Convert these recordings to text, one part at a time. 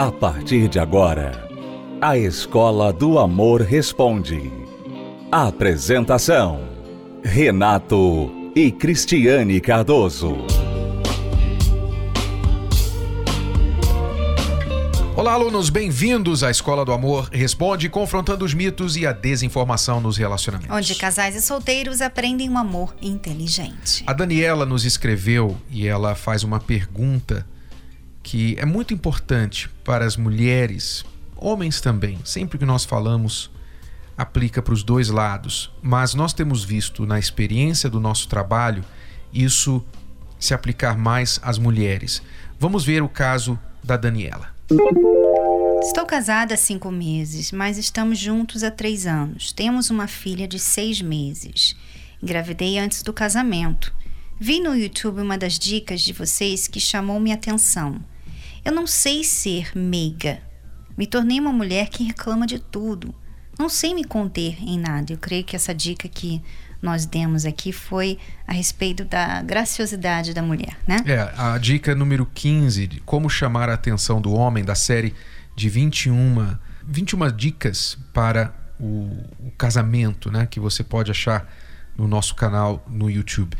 A partir de agora, a Escola do Amor Responde. Apresentação: Renato e Cristiane Cardoso. Olá, alunos, bem-vindos à Escola do Amor Responde, confrontando os mitos e a desinformação nos relacionamentos. Onde casais e solteiros aprendem um amor inteligente. A Daniela nos escreveu e ela faz uma pergunta que é muito importante para as mulheres, homens também. Sempre que nós falamos, aplica para os dois lados, mas nós temos visto na experiência do nosso trabalho isso se aplicar mais às mulheres. Vamos ver o caso da Daniela. Estou casada há cinco meses, mas estamos juntos há três anos. Temos uma filha de seis meses. Engravidei antes do casamento. Vi no YouTube uma das dicas de vocês que chamou minha atenção. Eu não sei ser meiga. Me tornei uma mulher que reclama de tudo. Não sei me conter em nada. Eu creio que essa dica que nós demos aqui foi a respeito da graciosidade da mulher, né? É, a dica número 15 de como chamar a atenção do homem da série de 21, 21 dicas para o, o casamento, né, que você pode achar no nosso canal no YouTube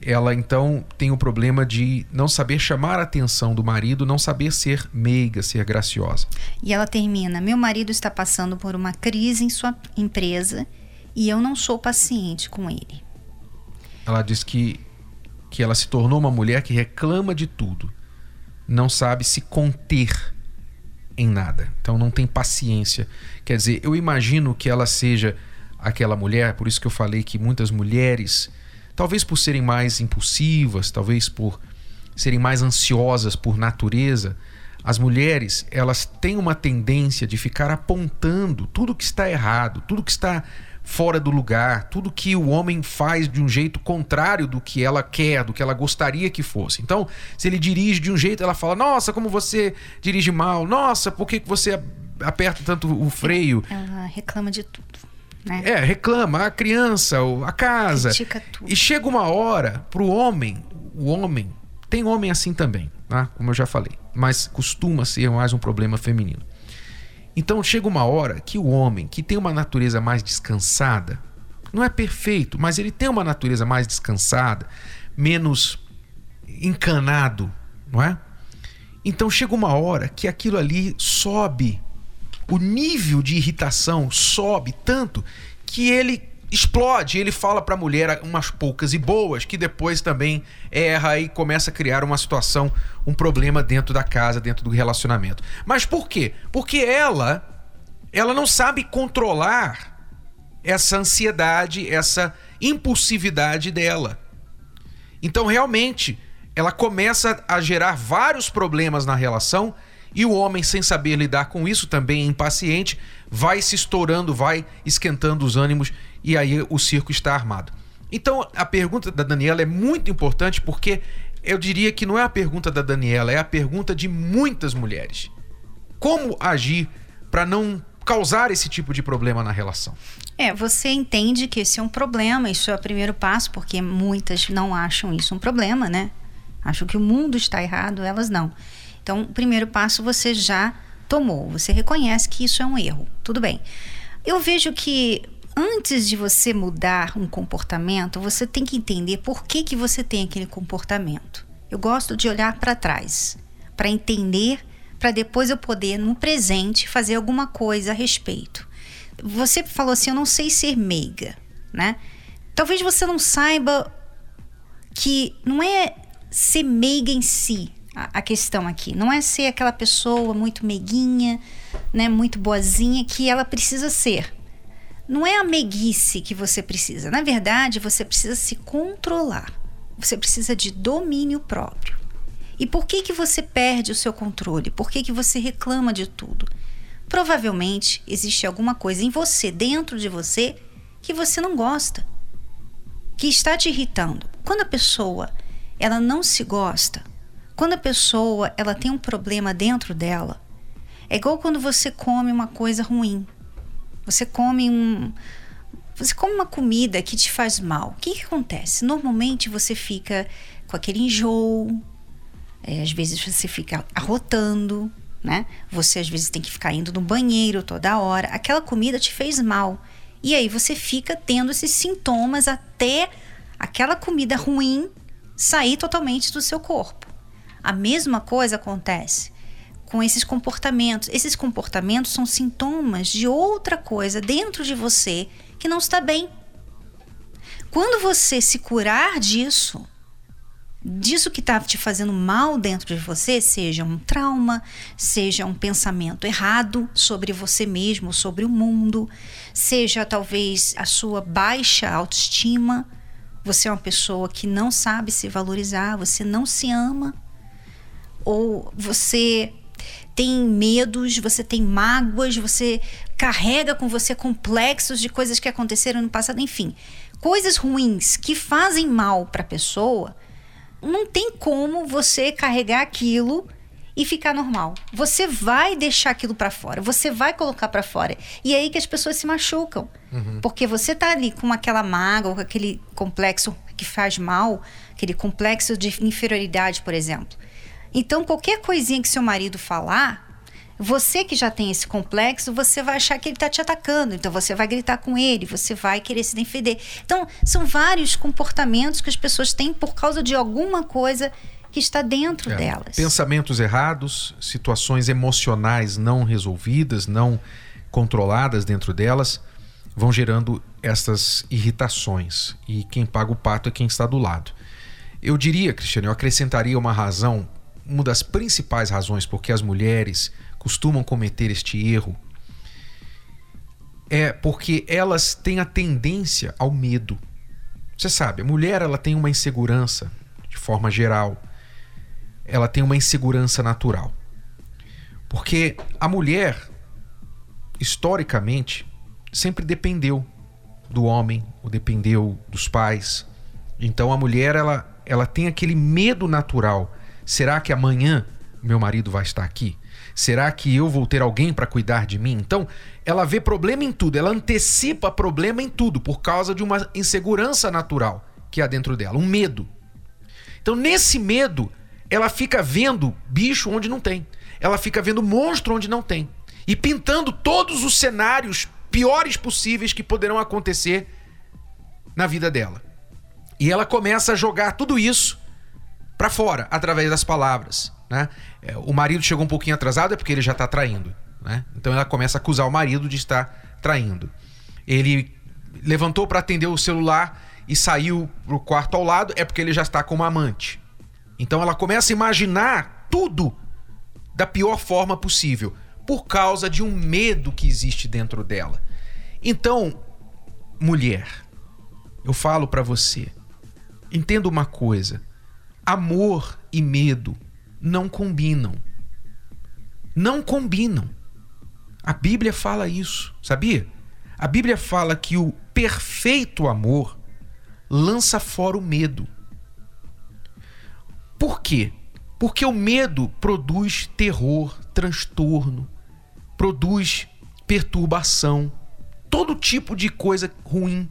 ela então tem o problema de não saber chamar a atenção do marido, não saber ser meiga, ser graciosa. E ela termina: Meu marido está passando por uma crise em sua empresa e eu não sou paciente com ele. Ela diz que, que ela se tornou uma mulher que reclama de tudo, não sabe se conter em nada, então não tem paciência. Quer dizer, eu imagino que ela seja aquela mulher, por isso que eu falei que muitas mulheres Talvez por serem mais impulsivas, talvez por serem mais ansiosas por natureza, as mulheres elas têm uma tendência de ficar apontando tudo que está errado, tudo que está fora do lugar, tudo que o homem faz de um jeito contrário do que ela quer, do que ela gostaria que fosse. Então, se ele dirige de um jeito, ela fala: Nossa, como você dirige mal, nossa, por que você aperta tanto o freio? Ela reclama de tudo. Né? É, reclama a criança, a casa. Critica tudo. E chega uma hora pro homem, o homem, tem homem assim também, né? como eu já falei, mas costuma ser mais um problema feminino. Então chega uma hora que o homem, que tem uma natureza mais descansada, não é perfeito, mas ele tem uma natureza mais descansada, menos encanado, não é? Então chega uma hora que aquilo ali sobe o nível de irritação sobe tanto que ele explode. Ele fala para a mulher umas poucas e boas, que depois também erra e começa a criar uma situação, um problema dentro da casa, dentro do relacionamento. Mas por quê? Porque ela, ela não sabe controlar essa ansiedade, essa impulsividade dela. Então, realmente, ela começa a gerar vários problemas na relação e o homem, sem saber lidar com isso, também impaciente, vai se estourando, vai esquentando os ânimos e aí o circo está armado. Então a pergunta da Daniela é muito importante porque eu diria que não é a pergunta da Daniela, é a pergunta de muitas mulheres. Como agir para não causar esse tipo de problema na relação? É, você entende que esse é um problema, isso é o primeiro passo, porque muitas não acham isso um problema, né? Acham que o mundo está errado, elas não. Então, o primeiro passo você já tomou, você reconhece que isso é um erro. Tudo bem. Eu vejo que antes de você mudar um comportamento, você tem que entender por que, que você tem aquele comportamento. Eu gosto de olhar para trás, para entender, para depois eu poder, no presente, fazer alguma coisa a respeito. Você falou assim: eu não sei ser meiga, né? Talvez você não saiba que não é ser meiga em si, a, questão aqui. Não é ser aquela pessoa muito meiguinha, né, muito boazinha que ela precisa ser. Não é a meiguice que você precisa. Na verdade, você precisa se controlar. Você precisa de domínio próprio. E por que que você perde o seu controle? Por que que você reclama de tudo? Provavelmente existe alguma coisa em você, dentro de você, que você não gosta, que está te irritando. Quando a pessoa ela não se gosta, quando a pessoa ela tem um problema dentro dela, é igual quando você come uma coisa ruim. Você come um você come uma comida que te faz mal. O que, que acontece? Normalmente você fica com aquele enjoo, é, às vezes você fica arrotando, né? Você às vezes tem que ficar indo no banheiro toda hora. Aquela comida te fez mal. E aí você fica tendo esses sintomas até aquela comida ruim sair totalmente do seu corpo. A mesma coisa acontece com esses comportamentos. Esses comportamentos são sintomas de outra coisa dentro de você que não está bem. Quando você se curar disso, disso que está te fazendo mal dentro de você, seja um trauma, seja um pensamento errado sobre você mesmo, sobre o mundo, seja talvez a sua baixa autoestima, você é uma pessoa que não sabe se valorizar, você não se ama, ou você tem medos, você tem mágoas, você carrega com você complexos de coisas que aconteceram no passado, enfim, coisas ruins que fazem mal para a pessoa, não tem como você carregar aquilo e ficar normal. Você vai deixar aquilo para fora, você vai colocar para fora. E é aí que as pessoas se machucam. Uhum. Porque você tá ali com aquela mágoa, com aquele complexo que faz mal, aquele complexo de inferioridade, por exemplo. Então, qualquer coisinha que seu marido falar, você que já tem esse complexo, você vai achar que ele está te atacando. Então você vai gritar com ele, você vai querer se defender. Então, são vários comportamentos que as pessoas têm por causa de alguma coisa que está dentro é, delas. Pensamentos errados, situações emocionais não resolvidas, não controladas dentro delas, vão gerando essas irritações. E quem paga o pato é quem está do lado. Eu diria, Cristiano, eu acrescentaria uma razão uma das principais razões por que as mulheres costumam cometer este erro é porque elas têm a tendência ao medo. Você sabe, a mulher ela tem uma insegurança de forma geral. Ela tem uma insegurança natural. Porque a mulher historicamente sempre dependeu do homem, ou dependeu dos pais. Então a mulher ela ela tem aquele medo natural Será que amanhã meu marido vai estar aqui? Será que eu vou ter alguém para cuidar de mim? Então, ela vê problema em tudo, ela antecipa problema em tudo por causa de uma insegurança natural que há dentro dela, um medo. Então, nesse medo, ela fica vendo bicho onde não tem. Ela fica vendo monstro onde não tem. E pintando todos os cenários piores possíveis que poderão acontecer na vida dela. E ela começa a jogar tudo isso para fora através das palavras. Né? É, o marido chegou um pouquinho atrasado é porque ele já está traindo. Né? Então ela começa a acusar o marido de estar traindo. Ele levantou para atender o celular e saiu pro quarto ao lado é porque ele já está com uma amante. Então ela começa a imaginar tudo da pior forma possível por causa de um medo que existe dentro dela. Então, mulher, eu falo para você, entenda uma coisa amor e medo não combinam. Não combinam. A Bíblia fala isso, sabia? A Bíblia fala que o perfeito amor lança fora o medo. Por quê? Porque o medo produz terror, transtorno, produz perturbação, todo tipo de coisa ruim.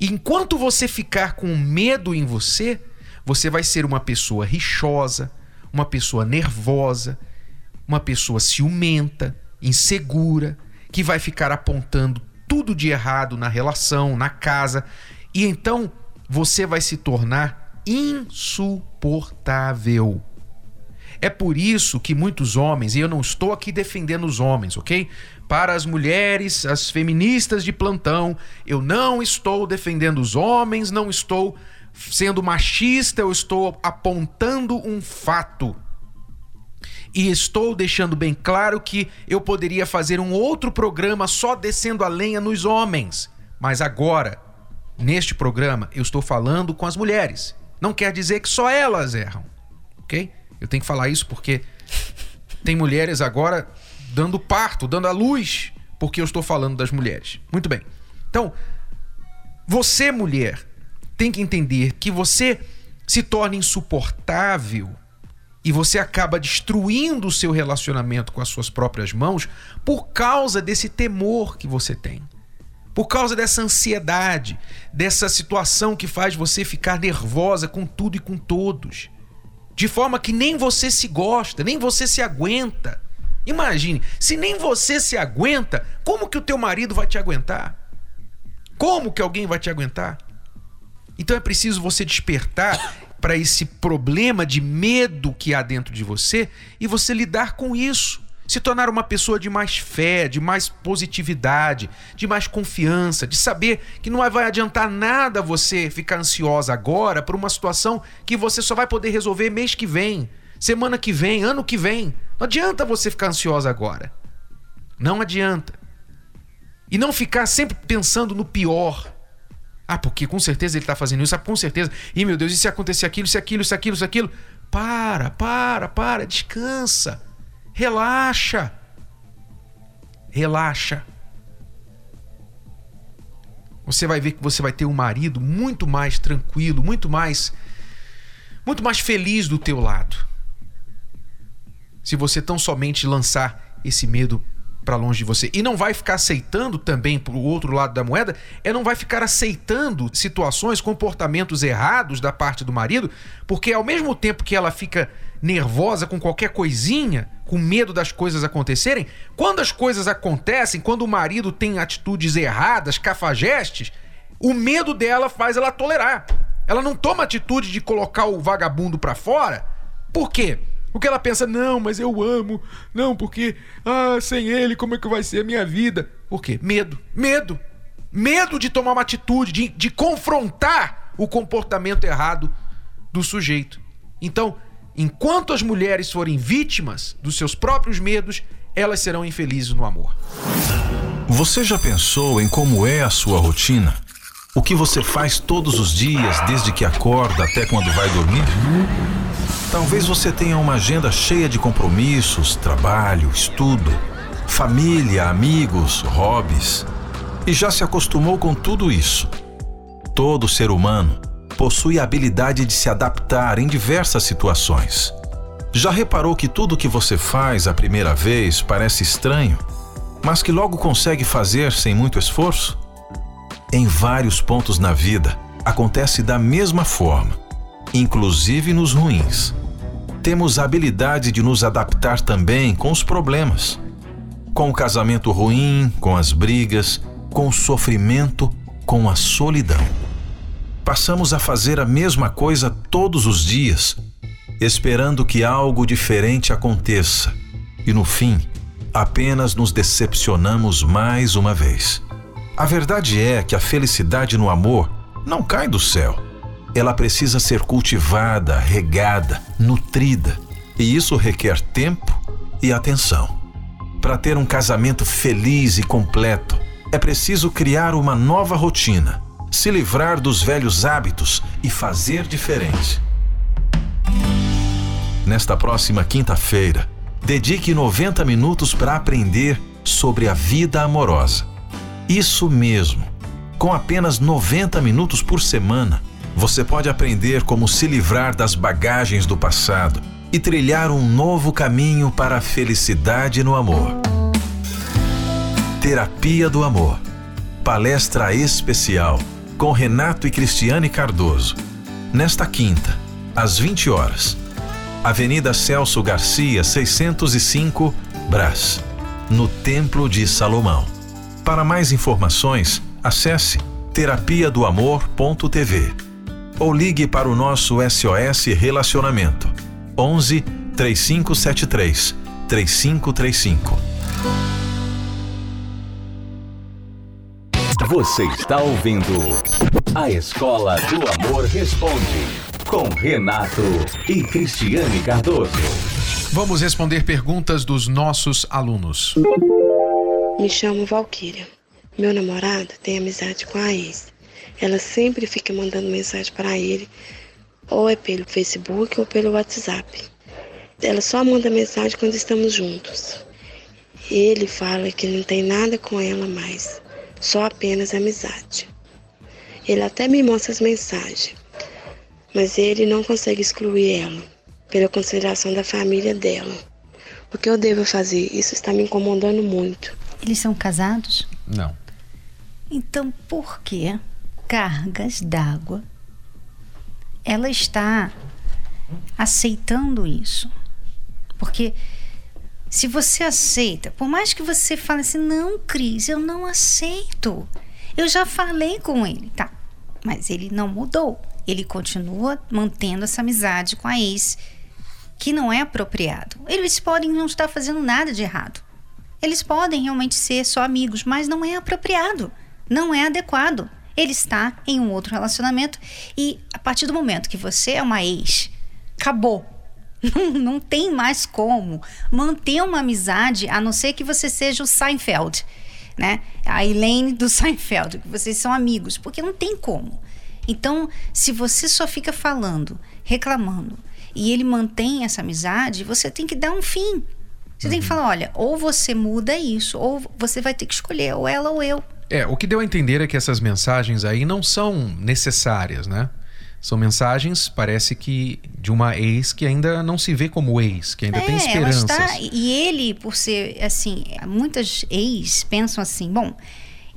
E enquanto você ficar com medo em você, você vai ser uma pessoa rixosa, uma pessoa nervosa, uma pessoa ciumenta, insegura, que vai ficar apontando tudo de errado na relação, na casa, e então você vai se tornar insuportável. É por isso que muitos homens, e eu não estou aqui defendendo os homens, ok? Para as mulheres, as feministas de plantão, eu não estou defendendo os homens, não estou sendo machista, eu estou apontando um fato. E estou deixando bem claro que eu poderia fazer um outro programa só descendo a lenha nos homens. Mas agora, neste programa, eu estou falando com as mulheres. Não quer dizer que só elas erram, ok? Eu tenho que falar isso porque tem mulheres agora dando parto, dando a luz, porque eu estou falando das mulheres. Muito bem. Então, você, mulher, tem que entender que você se torna insuportável e você acaba destruindo o seu relacionamento com as suas próprias mãos por causa desse temor que você tem. Por causa dessa ansiedade, dessa situação que faz você ficar nervosa com tudo e com todos. De forma que nem você se gosta, nem você se aguenta. Imagine, se nem você se aguenta, como que o teu marido vai te aguentar? Como que alguém vai te aguentar? Então é preciso você despertar para esse problema de medo que há dentro de você e você lidar com isso. Se tornar uma pessoa de mais fé, de mais positividade, de mais confiança, de saber que não vai adiantar nada você ficar ansiosa agora por uma situação que você só vai poder resolver mês que vem, semana que vem, ano que vem. Não adianta você ficar ansiosa agora. Não adianta. E não ficar sempre pensando no pior. Ah, porque com certeza ele está fazendo isso, ah, com certeza. Ih, meu Deus, e se acontecer aquilo, se aquilo, se aquilo, se aquilo? Para, para, para, descansa. Relaxa. Relaxa. Você vai ver que você vai ter um marido muito mais tranquilo, muito mais muito mais feliz do teu lado. Se você tão somente lançar esse medo para longe de você. E não vai ficar aceitando também para o outro lado da moeda, é não vai ficar aceitando situações, comportamentos errados da parte do marido, porque ao mesmo tempo que ela fica nervosa com qualquer coisinha, com medo das coisas acontecerem, quando as coisas acontecem, quando o marido tem atitudes erradas, cafajestes, o medo dela faz ela tolerar. Ela não toma atitude de colocar o vagabundo para fora. Por quê? Porque ela pensa, não, mas eu amo. Não, porque, ah, sem ele, como é que vai ser a minha vida? Por quê? Medo. Medo. Medo de tomar uma atitude, de, de confrontar o comportamento errado do sujeito. Então, enquanto as mulheres forem vítimas dos seus próprios medos, elas serão infelizes no amor. Você já pensou em como é a sua rotina? O que você faz todos os dias, desde que acorda até quando vai dormir? Talvez você tenha uma agenda cheia de compromissos, trabalho, estudo, família, amigos, hobbies e já se acostumou com tudo isso. Todo ser humano possui a habilidade de se adaptar em diversas situações. Já reparou que tudo que você faz a primeira vez parece estranho, mas que logo consegue fazer sem muito esforço? Em vários pontos na vida, acontece da mesma forma, inclusive nos ruins temos a habilidade de nos adaptar também com os problemas. Com o casamento ruim, com as brigas, com o sofrimento, com a solidão. Passamos a fazer a mesma coisa todos os dias, esperando que algo diferente aconteça, e no fim, apenas nos decepcionamos mais uma vez. A verdade é que a felicidade no amor não cai do céu ela precisa ser cultivada, regada, nutrida. E isso requer tempo e atenção. Para ter um casamento feliz e completo, é preciso criar uma nova rotina, se livrar dos velhos hábitos e fazer diferente. Nesta próxima quinta-feira, dedique 90 minutos para aprender sobre a vida amorosa. Isso mesmo, com apenas 90 minutos por semana você pode aprender como se livrar das bagagens do passado e trilhar um novo caminho para a felicidade no amor. Terapia do Amor. Palestra especial com Renato e Cristiane Cardoso. Nesta quinta, às 20 horas. Avenida Celso Garcia, 605, Brás, no Templo de Salomão. Para mais informações, acesse terapia do amor.tv ou ligue para o nosso SOS Relacionamento 11 3573 3535. Você está ouvindo A Escola do Amor Responde com Renato e Cristiane Cardoso. Vamos responder perguntas dos nossos alunos. Me chamo Valquíria. Meu namorado tem amizade com a ex. Ela sempre fica mandando mensagem para ele, ou é pelo Facebook ou pelo WhatsApp. Ela só manda mensagem quando estamos juntos. Ele fala que não tem nada com ela mais, só apenas amizade. Ele até me mostra as mensagens, mas ele não consegue excluir ela, pela consideração da família dela. O que eu devo fazer? Isso está me incomodando muito. Eles são casados? Não. Então por quê? Cargas d'água, ela está aceitando isso. Porque se você aceita, por mais que você fale assim, não, Cris, eu não aceito. Eu já falei com ele, tá? Mas ele não mudou. Ele continua mantendo essa amizade com a ex, que não é apropriado. Eles podem não estar fazendo nada de errado. Eles podem realmente ser só amigos, mas não é apropriado, não é adequado. Ele está em um outro relacionamento e a partir do momento que você é uma ex, acabou. Não, não tem mais como manter uma amizade a não ser que você seja o Seinfeld, né? A Elaine do Seinfeld, que vocês são amigos, porque não tem como. Então, se você só fica falando, reclamando, e ele mantém essa amizade, você tem que dar um fim. Você uhum. tem que uhum. falar, olha, ou você muda isso, ou você vai ter que escolher, ou ela ou eu. É, o que deu a entender é que essas mensagens aí não são necessárias, né? São mensagens, parece que, de uma ex que ainda não se vê como ex, que ainda é, tem esperanças. Está, e ele, por ser assim, muitas ex pensam assim: bom,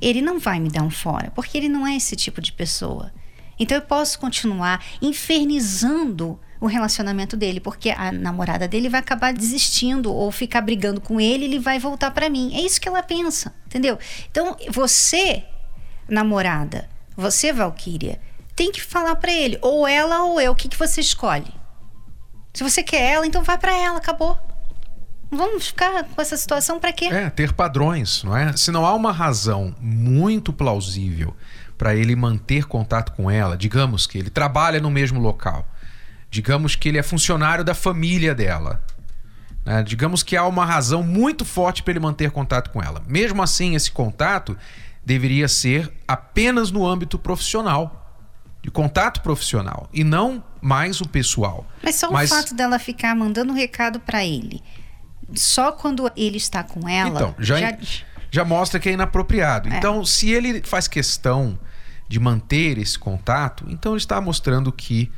ele não vai me dar um fora, porque ele não é esse tipo de pessoa. Então eu posso continuar infernizando o relacionamento dele, porque a namorada dele vai acabar desistindo ou ficar brigando com ele, ele vai voltar para mim. É isso que ela pensa, entendeu? Então você, namorada, você, Valkyria, tem que falar para ele, ou ela ou eu, o que, que você escolhe? Se você quer ela, então vai para ela, acabou. Vamos ficar com essa situação para quê? É, ter padrões, não é? Se não há uma razão muito plausível para ele manter contato com ela, digamos que ele trabalha no mesmo local, digamos que ele é funcionário da família dela, né? digamos que há uma razão muito forte para ele manter contato com ela. Mesmo assim, esse contato deveria ser apenas no âmbito profissional de contato profissional e não mais o pessoal. Mas só Mas... o fato dela ficar mandando recado para ele, só quando ele está com ela. Então, já, já... já mostra que é inapropriado. É. Então, se ele faz questão de manter esse contato, então ele está mostrando que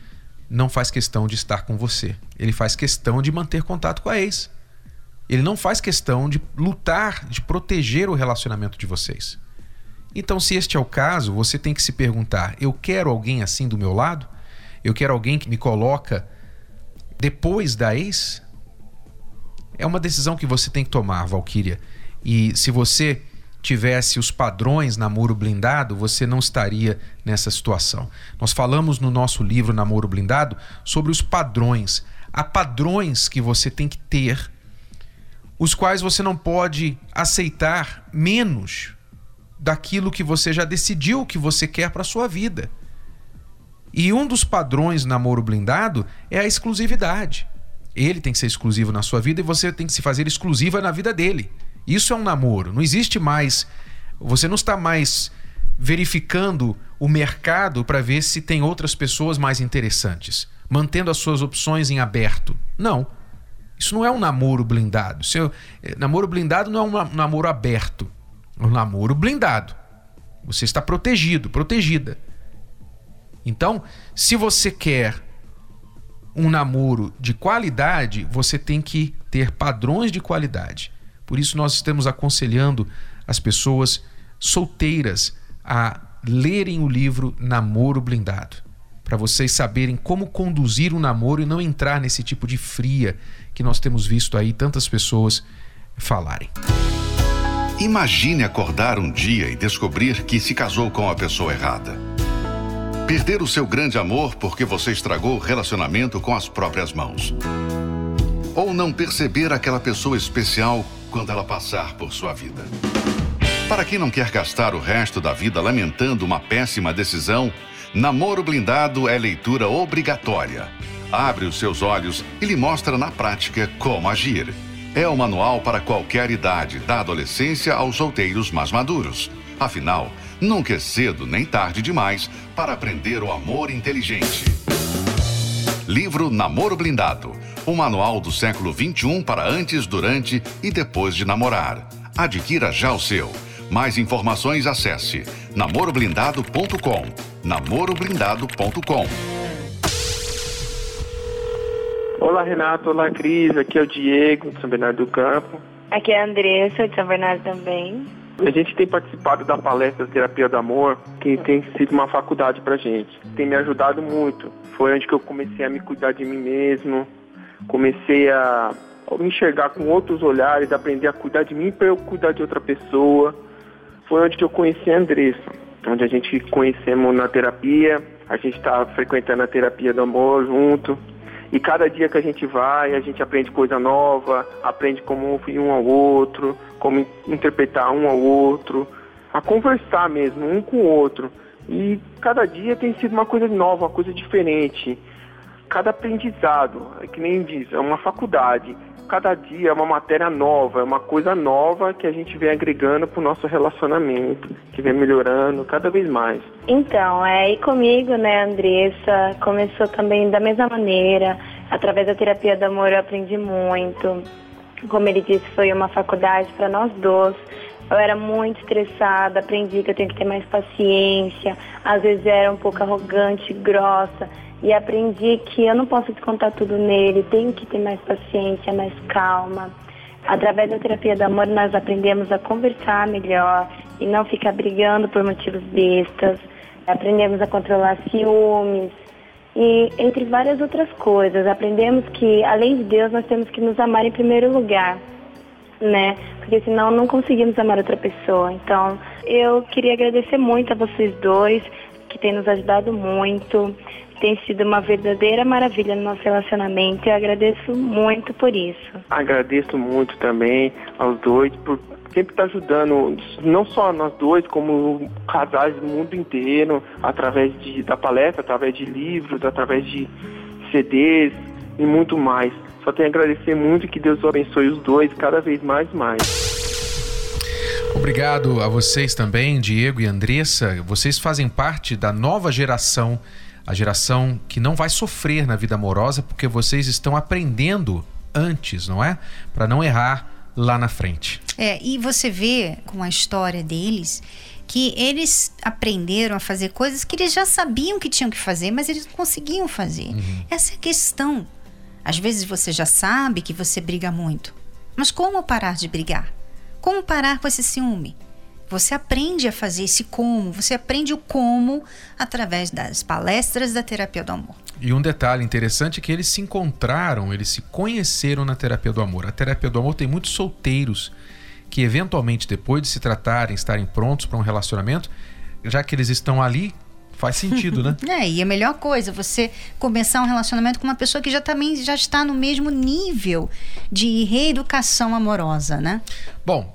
não faz questão de estar com você. Ele faz questão de manter contato com a ex. Ele não faz questão de lutar, de proteger o relacionamento de vocês. Então, se este é o caso, você tem que se perguntar: eu quero alguém assim do meu lado? Eu quero alguém que me coloca depois da ex? É uma decisão que você tem que tomar, Valkyria. E se você tivesse os padrões namoro blindado, você não estaria nessa situação. Nós falamos no nosso livro Namoro Blindado sobre os padrões. Há padrões que você tem que ter, os quais você não pode aceitar menos daquilo que você já decidiu que você quer para sua vida. E um dos padrões namoro blindado é a exclusividade. Ele tem que ser exclusivo na sua vida e você tem que se fazer exclusiva na vida dele. Isso é um namoro. Não existe mais. Você não está mais verificando o mercado para ver se tem outras pessoas mais interessantes, mantendo as suas opções em aberto. Não. Isso não é um namoro blindado. Seu, é, namoro blindado não é um namoro aberto um namoro blindado. Você está protegido, protegida. Então, se você quer um namoro de qualidade, você tem que ter padrões de qualidade. Por isso, nós estamos aconselhando as pessoas solteiras a lerem o livro Namoro Blindado, para vocês saberem como conduzir um namoro e não entrar nesse tipo de fria que nós temos visto aí tantas pessoas falarem. Imagine acordar um dia e descobrir que se casou com a pessoa errada. Perder o seu grande amor porque você estragou o relacionamento com as próprias mãos. Ou não perceber aquela pessoa especial quando ela passar por sua vida. Para quem não quer gastar o resto da vida lamentando uma péssima decisão, Namoro Blindado é leitura obrigatória. Abre os seus olhos e lhe mostra na prática como agir. É o manual para qualquer idade, da adolescência aos solteiros mais maduros. Afinal, nunca é cedo nem tarde demais para aprender o amor inteligente. Livro Namoro Blindado. Um manual do século XXI para antes, durante e depois de namorar. Adquira já o seu. Mais informações acesse namoroblindado.com. namoroblindado.com. Olá, Renato. Olá, Cris. Aqui é o Diego, de São Bernardo do Campo. Aqui é a Andressa, de São Bernardo também. A gente tem participado da palestra Terapia do Amor, que tem sido uma faculdade pra gente. Tem me ajudado muito. Foi onde que eu comecei a me cuidar de mim mesmo, comecei a me enxergar com outros olhares, aprender a cuidar de mim para eu cuidar de outra pessoa. Foi onde que eu conheci a Andressa, onde a gente conhecemos na terapia, a gente está frequentando a terapia do amor junto. E cada dia que a gente vai, a gente aprende coisa nova, aprende como ouvir um ao outro, como interpretar um ao outro, a conversar mesmo, um com o outro. E cada dia tem sido uma coisa nova, uma coisa diferente. Cada aprendizado, é que nem diz, é uma faculdade cada dia é uma matéria nova, é uma coisa nova que a gente vem agregando para o nosso relacionamento, que vem melhorando cada vez mais. Então, é, e comigo, né, Andressa, começou também da mesma maneira, através da terapia do amor eu aprendi muito. Como ele disse, foi uma faculdade para nós dois. Eu era muito estressada, aprendi que eu tenho que ter mais paciência, às vezes era um pouco arrogante, grossa e aprendi que eu não posso descontar tudo nele, tenho que ter mais paciência, mais calma. Através da terapia do amor, nós aprendemos a conversar melhor e não ficar brigando por motivos bestas. Aprendemos a controlar ciúmes e entre várias outras coisas. Aprendemos que, além de Deus, nós temos que nos amar em primeiro lugar, né? Porque senão não conseguimos amar outra pessoa. Então, eu queria agradecer muito a vocês dois, que têm nos ajudado muito tem sido uma verdadeira maravilha no nosso relacionamento e eu agradeço muito por isso. Agradeço muito também aos dois por sempre estar ajudando, não só nós dois, como casais do mundo inteiro, através de, da palestra, através de livros, através de CDs e muito mais. Só tenho a agradecer muito e que Deus abençoe os dois cada vez mais e mais. Obrigado a vocês também, Diego e Andressa. Vocês fazem parte da nova geração a geração que não vai sofrer na vida amorosa porque vocês estão aprendendo antes, não é? Para não errar lá na frente. É, e você vê com a história deles que eles aprenderam a fazer coisas que eles já sabiam que tinham que fazer, mas eles não conseguiam fazer. Uhum. Essa é a questão. Às vezes você já sabe que você briga muito, mas como parar de brigar? Como parar com esse ciúme? Você aprende a fazer esse como, você aprende o como através das palestras da terapia do amor. E um detalhe interessante é que eles se encontraram, eles se conheceram na terapia do amor. A terapia do amor tem muitos solteiros que eventualmente depois de se tratarem, estarem prontos para um relacionamento, já que eles estão ali, faz sentido, né? é, e a melhor coisa, você começar um relacionamento com uma pessoa que já também já está no mesmo nível de reeducação amorosa, né? Bom,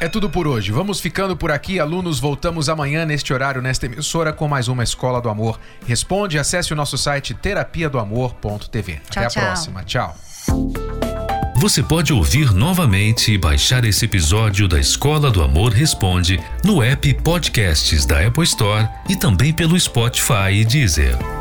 é tudo por hoje. Vamos ficando por aqui, alunos. Voltamos amanhã neste horário, nesta emissora, com mais uma Escola do Amor. Responde, acesse o nosso site terapia. Até a tchau. próxima. Tchau. Você pode ouvir novamente e baixar esse episódio da Escola do Amor Responde no app Podcasts da Apple Store e também pelo Spotify e Deezer.